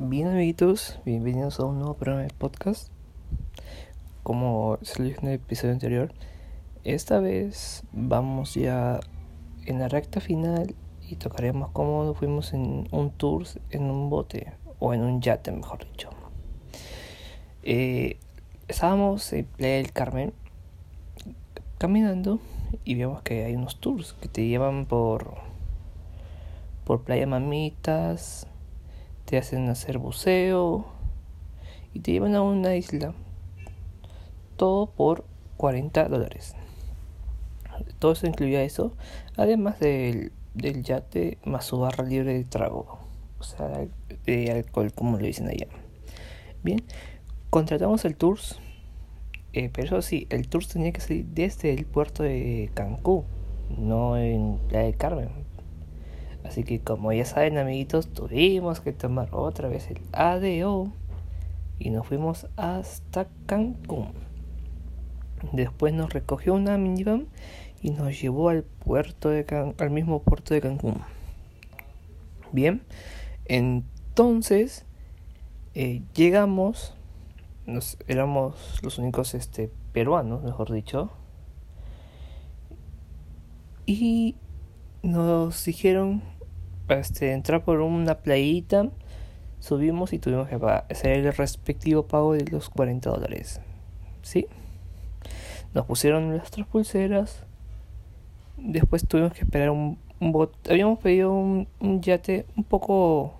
Bien amiguitos, bienvenidos a un nuevo programa de podcast. Como se lo dije en el episodio anterior, esta vez vamos ya en la recta final y tocaremos cómo fuimos en un tour en un bote o en un yate, mejor dicho. Eh, estábamos en Playa del Carmen caminando y vemos que hay unos tours que te llevan por por Playa Mamitas te hacen hacer buceo y te llevan a una isla. Todo por 40 dólares. Todo eso incluía eso, además del, del yate más su barra libre de trago, o sea, de alcohol, como lo dicen allá. Bien, contratamos el tours, eh, pero eso sí, el tours tenía que salir desde el puerto de Cancún, no en la de Carmen, Así que como ya saben amiguitos, tuvimos que tomar otra vez el ADO y nos fuimos hasta Cancún. Después nos recogió una minivan y nos llevó al puerto de al mismo puerto de Cancún. Bien, entonces eh, llegamos, éramos los únicos este, peruanos, mejor dicho, y nos dijeron este, entrar por una playita, subimos y tuvimos que hacer el respectivo pago de los 40 dólares. ¿Sí? Nos pusieron nuestras pulseras. Después tuvimos que esperar un, un bote. Habíamos pedido un, yate un poco,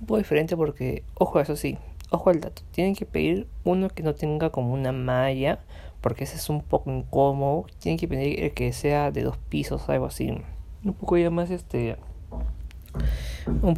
un poco diferente porque, ojo, eso sí, ojo al dato. Tienen que pedir uno que no tenga como una malla porque ese es un poco incómodo. Tienen que pedir que sea de dos pisos, algo así. Un poco ya más este un,